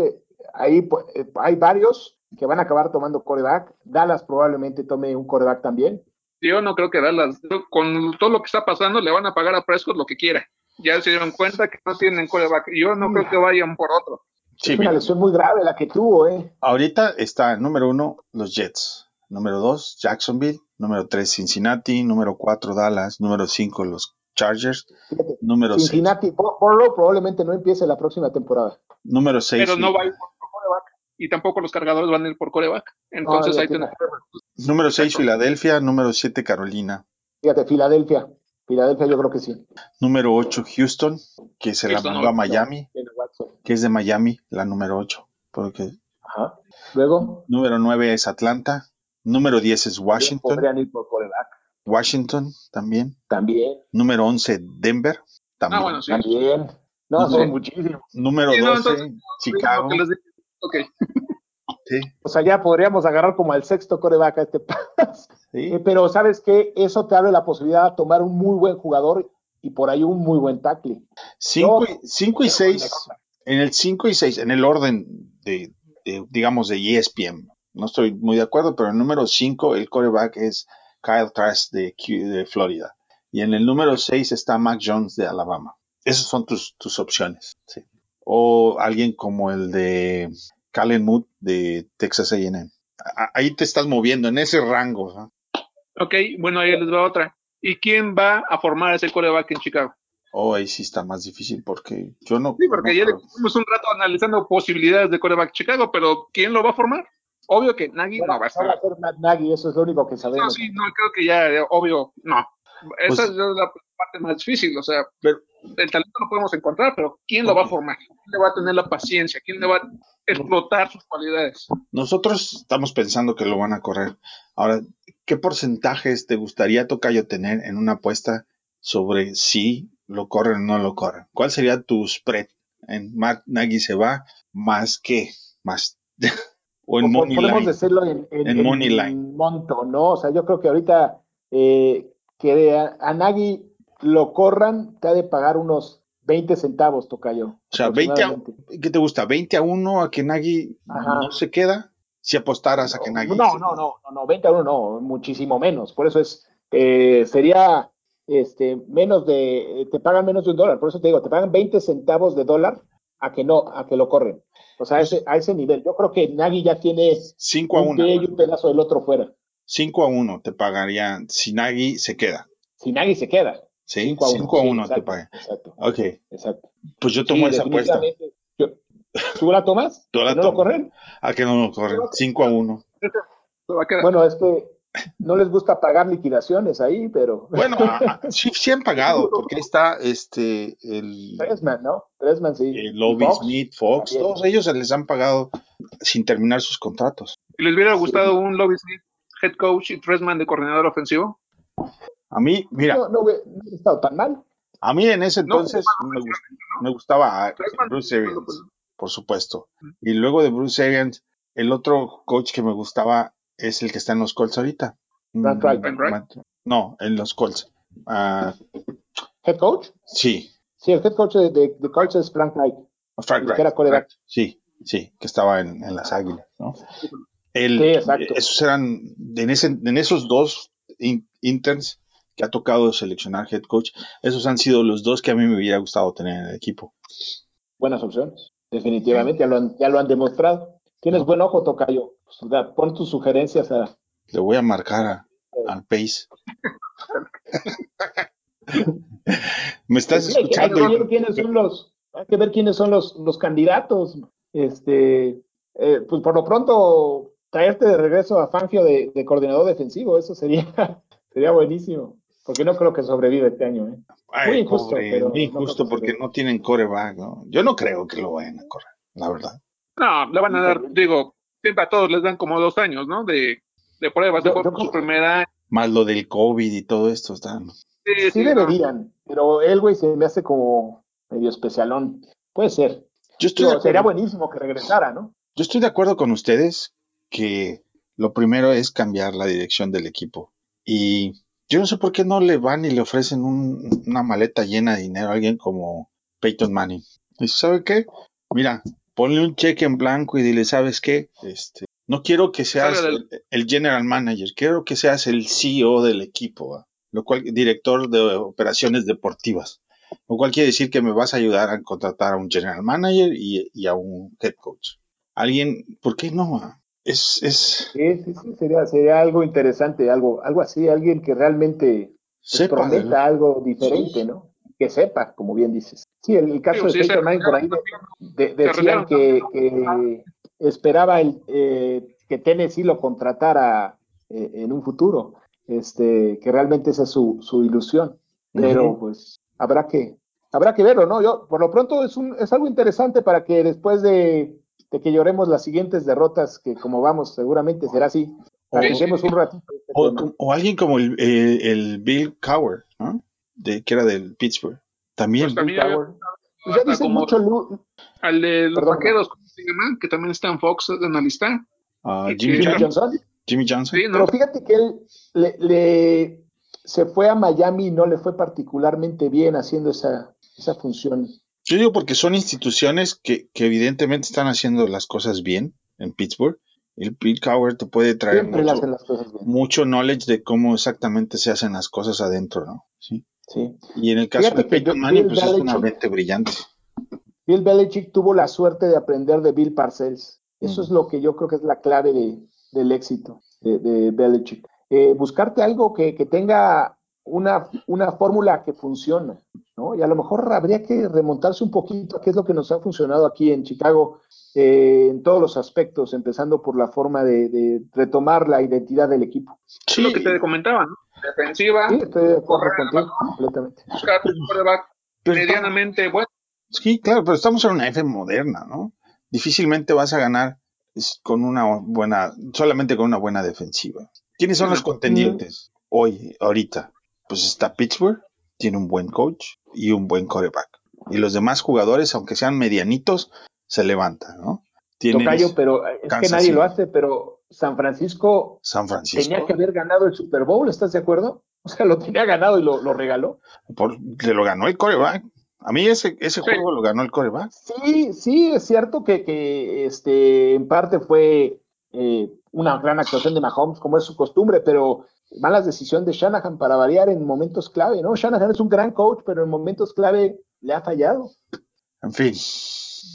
ahí pues, eh, hay varios que van a acabar tomando coreback. Dallas probablemente tome un coreback también. Yo no creo que Dallas, con todo lo que está pasando, le van a pagar a Prescott lo que quiera. Ya se dieron cuenta que no tienen coreback. Yo no creo que vayan por otro. Sí, es una mira, lesión muy grave la que tuvo, ¿eh? ahorita está número uno, los Jets. Número dos, Jacksonville. Número tres, Cincinnati. Número cuatro, Dallas. Número cinco, los Chargers. Fíjate, Número seis, Cincinnati, Bur- Burrow probablemente no empiece la próxima temporada. número seis, Pero no va a ir por coreback. Y tampoco los cargadores van a ir por coreback. Entonces ya ahí tiene- tenemos. número seis, Filadelfia. Número siete, Carolina. Fíjate, Filadelfia. Filadelfia yo creo que sí. Número ocho, Houston, que se la Houston, mandó a no. Miami, Tiene Watson. que es de Miami, la número ocho. Porque Ajá. Luego, número nueve es Atlanta. Número diez es Washington. podrían ir por coreback. Washington también. También, Número once, Denver. También. Ah, bueno, sí. también. No, Sí. son muchísimos. Número Sí, no, 12, entonces, Chicago. Ok. Sí, O sea, ya podríamos agarrar como al sexto coreback a este <laughs> país. Sí. Eh, pero sabes que eso te abre la posibilidad de tomar un muy buen jugador y por ahí un muy buen tackle. Cinco, No, y, cinco y seis, en el 5 y 6, en el orden de, de, digamos, de ESPN. No estoy muy de acuerdo, pero el número 5, el quarterback es Kyle Trask de, Florida. Y en el número 6 está Mac Jones de Alabama. Esas son tus, tus opciones. sí. O alguien como el de Calen Mood de Texas A&M. Ahí te estás moviendo en ese rango. ¿no? Ok, bueno, ahí les va otra. ¿Y quién va a formar ese coreback en Chicago? Oh, ahí sí está más difícil porque yo no. Sí, porque no ya creo- estuvimos un rato analizando posibilidades de coreback Chicago, pero ¿quién lo va a formar? Obvio que Nagy no va a No va estar. a ser Matt Nagy, eso es lo único que No, sabemos. sí, no, creo que ya, eh, obvio, no. Esa Pues- es la parte más difícil, o sea, Pero- el talento lo podemos encontrar, pero ¿quién lo va a formar? ¿Quién le va a tener la paciencia? ¿Quién le va a explotar sus cualidades? Nosotros estamos pensando que lo van a correr. Ahora, ¿qué porcentajes te gustaría, Tocayo, tener en una apuesta sobre si lo corren o no lo corren? ¿Cuál sería tu spread? En Matt Nagy se va, más que, más. <laughs> o en O po- Money podemos Line. decirlo en, en- En en money line. monto, ¿no? O sea, yo creo que ahorita eh, que a, a Nagy lo corran, te ha de pagar unos 20 centavos, Tocayo. O sea, 20 a. ¿qué te gusta? ¿20 a 1 a que Nagy Ajá. no se queda? Si apostaras a que Nagy. No, no, no, no, no, 20 a 1 no, muchísimo menos. Por eso es, eh, sería este, menos de, eh, te pagan menos de un dólar. Por eso te digo, te pagan 20 centavos de dólar a que no, a que lo corren. O sea, a ese, a ese nivel. Yo creo que Nagy ya tiene 5 a un 1. pie y un pedazo del otro fuera. 5 a 1 te pagarían si Nagy se queda. Si Nagy se queda. ¿Sí? 5 a 1. 5 a 1 te exacto, pagan. Exacto, Ok, exacto. pues yo tomo Sí, esa apuesta. <laughs> ¿Tú la tomas? Yo la ¿Que ¿No lo tomo. corren? A que no lo corren. 5 a 1. Se va a quedar. Bueno, es que no les gusta pagar liquidaciones ahí, pero. <laughs> Bueno, a- a- sí, sí han pagado, porque ahí está este el, Tresman, ¿no? Tresman, sí. el Lobby Fox. Smith, Fox, también. todos ellos se les han pagado sin terminar sus contratos. ¿Y les hubiera gustado un Lobby Smith, head coach y Tresman de coordinador ofensivo? A mí, mira, No, no, hubiera estado tan mal. a mí en ese No, entonces me, gust- me gustaba a- Bruce Arians, por supuesto. Y luego de Bruce Arians, el otro coach que me gustaba es el que está en los Colts ahorita. Frank Mm. Frank. Matt- No, en los Colts. Ah, ¿Head coach? sí, Sí, el head coach de, de, de Colts es Frank Reich. Frank El que Reich, era quarterback. correcto. Sí, sí, que estaba en, en las Águilas, ¿no? El- Sí, exacto. Esos eran, en, ese, en esos dos in- interns que ha tocado seleccionar head coach, esos han sido los dos que a mí me hubiera gustado tener en el equipo. Buenas opciones. Definitivamente, ya lo han, ya lo han demostrado. Tienes buen ojo, Tocayo. Pues, da- pon tus sugerencias a. Le voy a marcar a, al Pace. <laughs> ¿Me estás Sí, hay, que, hay escuchando? que ver quiénes son los, hay que ver quiénes son los, los candidatos. Este, eh, pues por lo pronto, traerte de regreso a Fangio de, de coordinador defensivo, eso sería, <laughs> sería buenísimo. Porque no creo que sobreviva este año. ¿eh? Ay, Muy injusto, pobre, pero muy injusto que porque no tienen coreback, ¿no? Yo no creo que lo vayan a correr, la verdad. No, le van a dar, digo, siempre a todos les dan como dos años, ¿no? De, de pruebas, de Yo- su primera. Más lo del COVID y todo esto está. Sí Sí, sí, no. deberían, pero el güey se me hace como medio especialón. Puede ser. Yo estoy, sería acuerdo, buenísimo que regresara, ¿no? yo estoy de acuerdo con ustedes que lo primero es cambiar la dirección del equipo. Y yo no sé por qué no le van y le ofrecen un- una maleta llena de dinero a alguien como Peyton Manning. Y ¿sabe qué? Mira, ponle un cheque en blanco y dile, ¿sabes qué? Este, no quiero que seas el, general manager, quiero que seas el CEO del equipo, ¿va? lo cual, director de operaciones deportivas. Lo cual quiere decir que me vas a ayudar a contratar a un general manager y, y a un head coach. Alguien, ¿por qué no? va? Es, es, Sí, sí, sí, sería, sería algo interesante, algo, algo así, alguien que realmente pues, sepa, prometa algo diferente, ¿no? Que sepa, como bien dices. Sí, el, el caso sí, de Peyton Manning por ahí de- de- decían que, que esperaba el, eh, que Tennessee lo contratara eh, en un futuro, este, que realmente esa es su, su ilusión. Pero pues habrá que, habrá que verlo, ¿no? Yo, por lo pronto es un, es algo interesante para que después de, de que lloremos las siguientes derrotas, que como vamos, seguramente será así, platiquemos un ratito. de este O, alguien como el, el- el Bill Cowher, ¿no? De, que era del Pittsburgh. También. Pues también ya dicen mucho Lu- al de los Perdón. vaqueros, ¿cómo se llama? Que también está en Fox analista. ah, y Jimmy, Johnson. Johnson. Jimmy Johnson. Sí, ¿no? Pero fíjate que él le, le- se fue a Miami y no le fue particularmente bien haciendo esa, esa función. Yo digo porque son instituciones que, que evidentemente están haciendo las cosas bien en Pittsburgh. El Bill Cowher te puede traer mucho, hacen las cosas bien. mucho knowledge de cómo exactamente se hacen las cosas adentro, ¿no? Sí. Sí. Y en el caso Fíjate de Peyton Manning, pues es una mente brillante. Bill Belichick tuvo la suerte de aprender de Bill Parcells. Eso Mm. es lo que yo creo que es la clave de- del éxito de, de Belichick. Eh, buscarte algo que, que tenga una, una fórmula que funcione, ¿no? Y a lo mejor habría que remontarse un poquito a qué es lo que nos ha funcionado aquí en Chicago eh, en todos los aspectos, empezando por la forma de, de retomar la identidad del equipo. Es lo que te comentaba, ¿no? Defensiva, Sí, estoy de acuerdo contigo balón. completamente. buscar un quarterback Pero medianamente bueno. Sí, claro, pero estamos en una F moderna, ¿no? Difícilmente vas a ganar con una buena, solamente con una buena defensiva. ¿Quiénes son los contendientes hoy, ahorita? Pues está Pittsburgh, tiene un buen coach y un buen quarterback. Y los demás jugadores, aunque sean medianitos, se levantan, ¿no? Tocayo, pero eh, es que Kansas nadie City. lo hace, pero San Francisco San Francisco. tenía que haber ganado el Super Bowl, ¿estás de acuerdo? O sea, lo tenía ganado y lo, lo regaló. Por- se lo ganó el quarterback. A mí ese, ese Sí. juego lo ganó el quarterback. Sí, sí, es cierto que, que este, en parte fue eh, una gran actuación de Mahomes, como es su costumbre, pero malas decisiones de Shanahan para variar en momentos clave, ¿no? Shanahan es un gran coach, pero en momentos clave le ha fallado. En fin,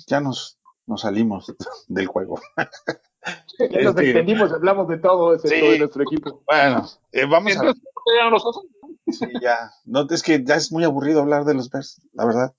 ya nos, nos salimos <laughs> del juego. Ya nos Este- extendimos, hablamos de todo, excepto Sí. de nuestro equipo. Bueno, eh, vamos a. Sí, ya. No, es que ya es muy aburrido hablar de los Bears, la verdad.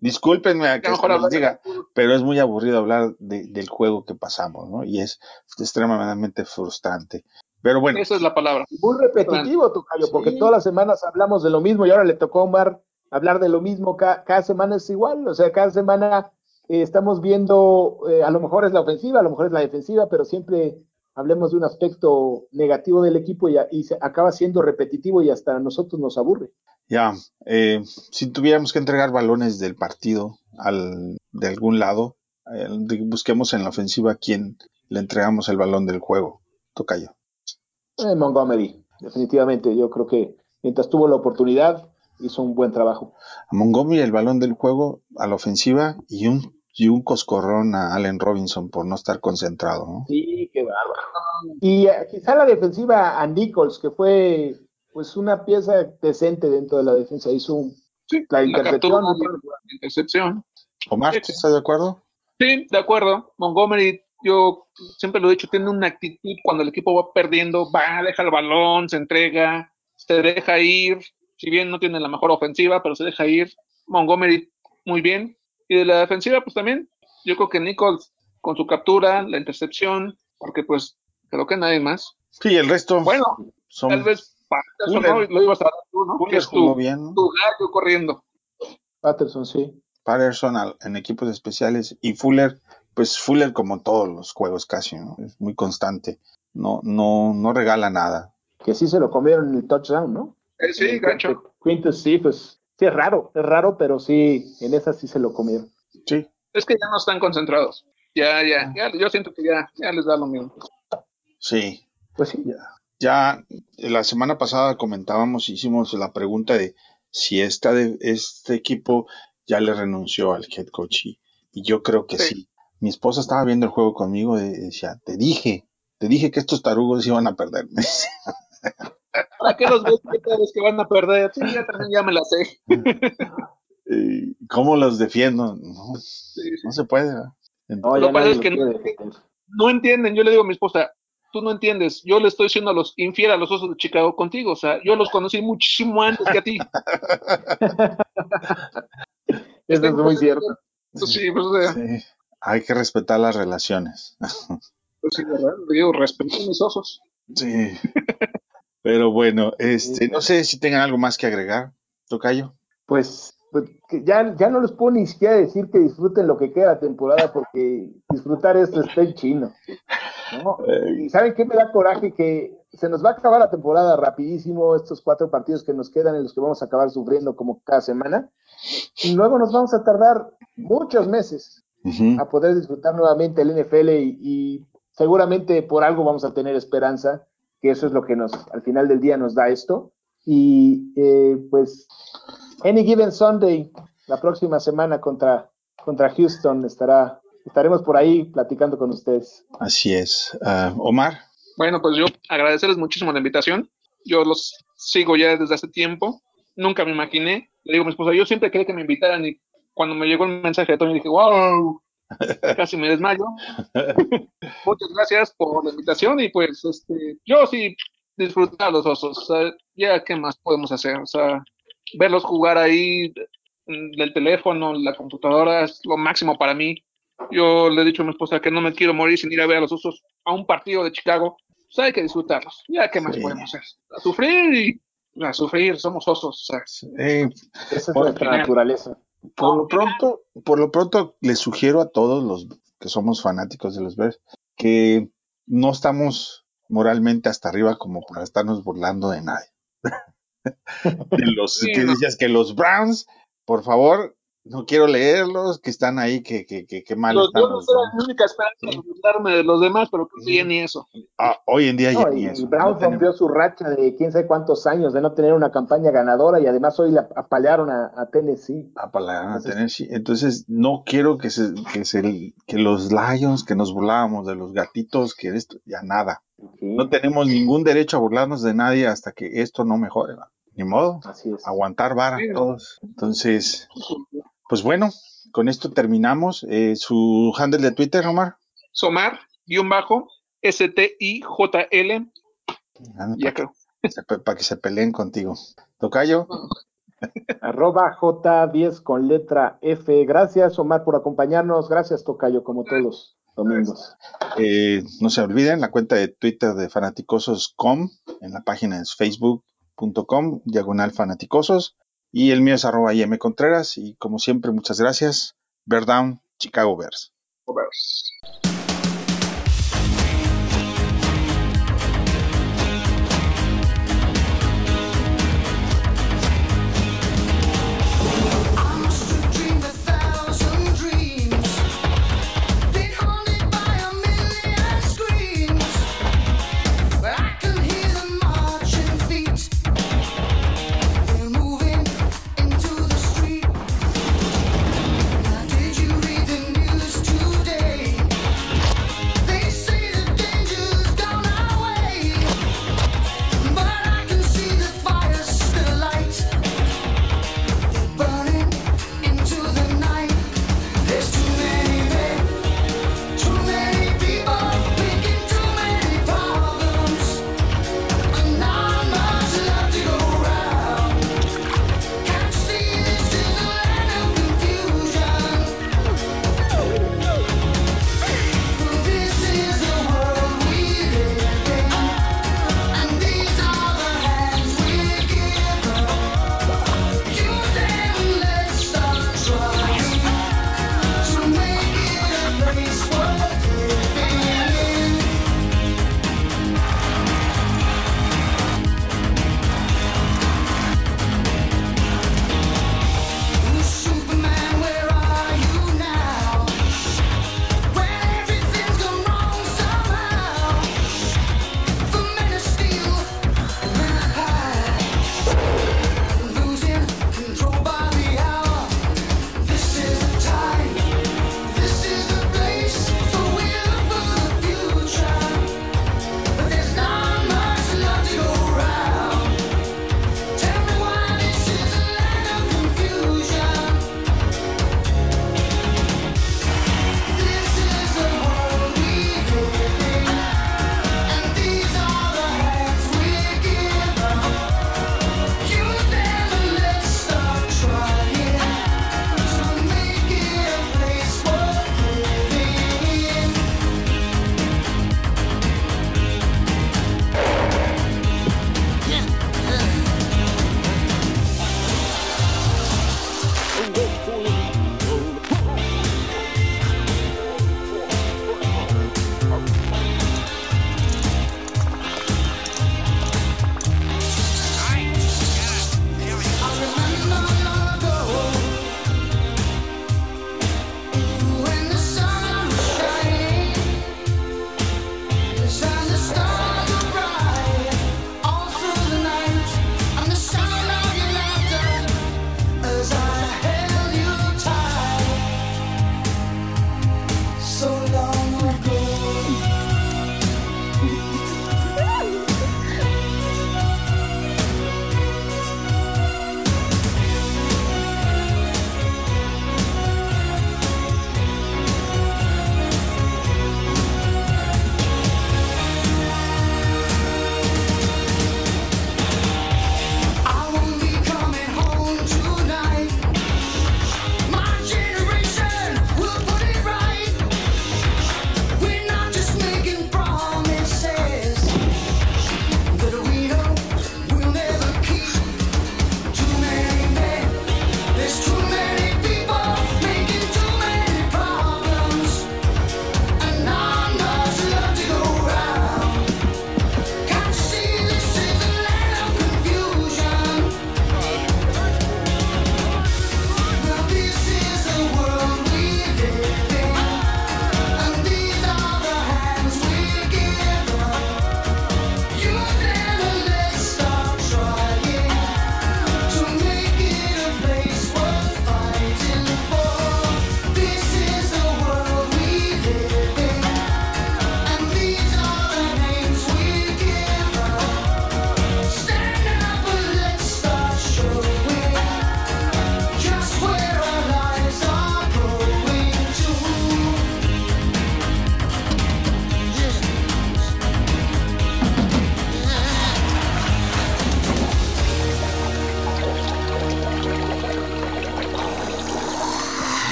Discúlpenme a que mejor diga, pero es muy aburrido hablar de- del juego que pasamos, ¿no? Y es extremadamente frustrante. Pero bueno, Esa es la palabra. Muy repetitivo, Tocayo, porque Sí. todas las semanas hablamos de lo mismo y ahora le tocó a Omar hablar de lo mismo. Ca- Cada, semana es igual, o sea, cada semana eh, estamos viendo, eh, a lo mejor es la ofensiva, a lo mejor es la defensiva, pero siempre hablemos de un aspecto negativo del equipo y se acaba siendo repetitivo y hasta a nosotros nos aburre. Ya, eh, si tuviéramos que entregar balones del partido al, de algún lado, eh, busquemos en la ofensiva a quién le entregamos el balón del juego. Tocayo. Eh, Montgomery, definitivamente, yo creo que mientras tuvo la oportunidad, hizo un buen trabajo. A Montgomery el balón del juego a la ofensiva y un, y un coscorrón a Allen Robinson por no estar concentrado, ¿no? Sí, qué bárbaro. Y eh, quizá la defensiva a Nichols, que fue pues una pieza decente dentro de la defensa, hizo un- Sí, la intercepción. la intercepción. Omar. ¿estás de acuerdo? Sí, de acuerdo. Montgomery yo siempre lo he dicho, tiene una actitud cuando el equipo va perdiendo, va, deja el balón, se entrega, se deja ir, si bien no tiene la mejor ofensiva, pero se deja ir. Montgomery muy bien. Y de la defensiva, pues también, yo creo que Nichols con su captura, la intercepción, porque pues creo que nadie más. Sí, el resto. Bueno, son... tal vez Patterson no, lo ibas a dar tú, ¿no? Fuller jugó bien. tu gallo corriendo. Patterson, sí. Patterson al- en equipos especiales y Fuller, pues Fuller como todos los juegos casi, ¿no? Es muy constante. No, no, no regala nada. Que sí se lo comieron en el touchdown, ¿no? Eh, sí, gancho. Quintus sí, pues sí es raro, es raro, pero sí, en esa sí se lo comieron. Sí. Es que ya no están concentrados. Ya, ya, ya, yo siento que ya, ya les da lo mismo. Sí. Pues sí. Ya la semana pasada comentábamos, hicimos la pregunta de si esta de, este equipo ya le renunció al head coach y, y yo creo que sí. Sí. Mi esposa estaba viendo el juego conmigo y decía, te dije, te dije que estos tarugos iban a perder. <laughs> ¿Para qué los ves que sabes que van a perder? Sí, ya también ya me la sé. <laughs> Eh, ¿Cómo los defiendo? No, Sí, sí. no se puede. Lo ya que pasa es que. No entienden, yo le digo a mi esposa, tú no entiendes, yo le estoy siendo a los infiel a los osos de Chicago contigo, o sea, yo los conocí muchísimo antes que a ti. <laughs> Eso es muy cierto. Sí, pues, o sea, Sí. Hay que respetar las relaciones. <laughs> pues sí, ¿verdad? Digo, respeto a mis osos. Sí. Pero bueno, este, no sé si tengan algo más que agregar, Tocayo. Pues, que ya, ya no les puedo ni siquiera decir que disfruten lo que queda de temporada, porque disfrutar esto está en chino. ¿no? Y ¿saben qué me da coraje? Que se nos va a acabar la temporada rapidísimo, estos cuatro partidos que nos quedan en los que vamos a acabar sufriendo como cada semana. Y luego nos vamos a tardar muchos meses a poder disfrutar nuevamente el NFL y, y seguramente por algo vamos a tener esperanza, que eso es lo que nos, al final del día nos da esto. Y eh, pues, Any Given Sunday, la próxima semana contra, contra Houston, estará, estaremos por ahí platicando con ustedes. Así es. Ah, Omar. Bueno, pues yo agradecerles muchísimo la invitación. Yo los sigo ya desde hace tiempo. Nunca me imaginé. Le digo a mi esposa, yo siempre quería que me invitaran y cuando me llegó el mensaje de Tony dije, wow, <laughs> casi me desmayo. <laughs> Muchas gracias por la invitación y pues este, yo sí disfrutar los osos. O sea, ya qué más podemos hacer. O sea, verlos jugar ahí mm, del teléfono, la computadora es lo máximo para mí. Yo le he dicho a mi esposa que no me quiero morir sin ir a ver a los osos a un partido de Chicago. Pues hay que disfrutarlos. Ya qué más Sí. podemos hacer. A sufrir y a sufrir, somos osos. O sea, Eh, Esa es Por nuestra naturaleza. por lo pronto, por lo pronto les sugiero a todos los que somos fanáticos de los Bears que no estamos moralmente hasta arriba como para estarnos burlando de nadie. <laughs> <laughs> De los Sí, que no. decías que los Browns, por favor, no quiero leerlos, que están ahí, que, que, que, que mal los están los eran mi única esperanza de burlarme de los demás, pero creo que ya ni eso. Ah, hoy en día ya No, ni y eso. Brown no tenemos- rompió su racha de quién sabe cuántos años de no tener una campaña ganadora y además hoy la apalearon a, a Tennessee. a palabra Entonces- Tennessee. Entonces, no quiero que se, que se, que los Lions, que nos burlábamos de los gatitos, que esto, ya nada. Sí, No tenemos ningún derecho a burlarnos de nadie hasta que esto no mejore. Ni modo, así es. aguantar vara Sí. todos. Entonces, pues bueno, con esto terminamos. Eh, su handle de Twitter, Omar. Somar, guion bajo, S-T-I-J-L, ya creo. Para que se peleen contigo. Tocayo, <laughs> Arroba J10 con letra F. Gracias, Omar, por acompañarnos. Gracias, Tocayo, como todos los domingos. eh, no se olviden la cuenta de Twitter de fanaticosos.com, en la página es facebook.com, diagonal fanaticosos, y el mío es arroba IM Contreras, y como siempre, muchas gracias. Bear Down, Chicago. Bears.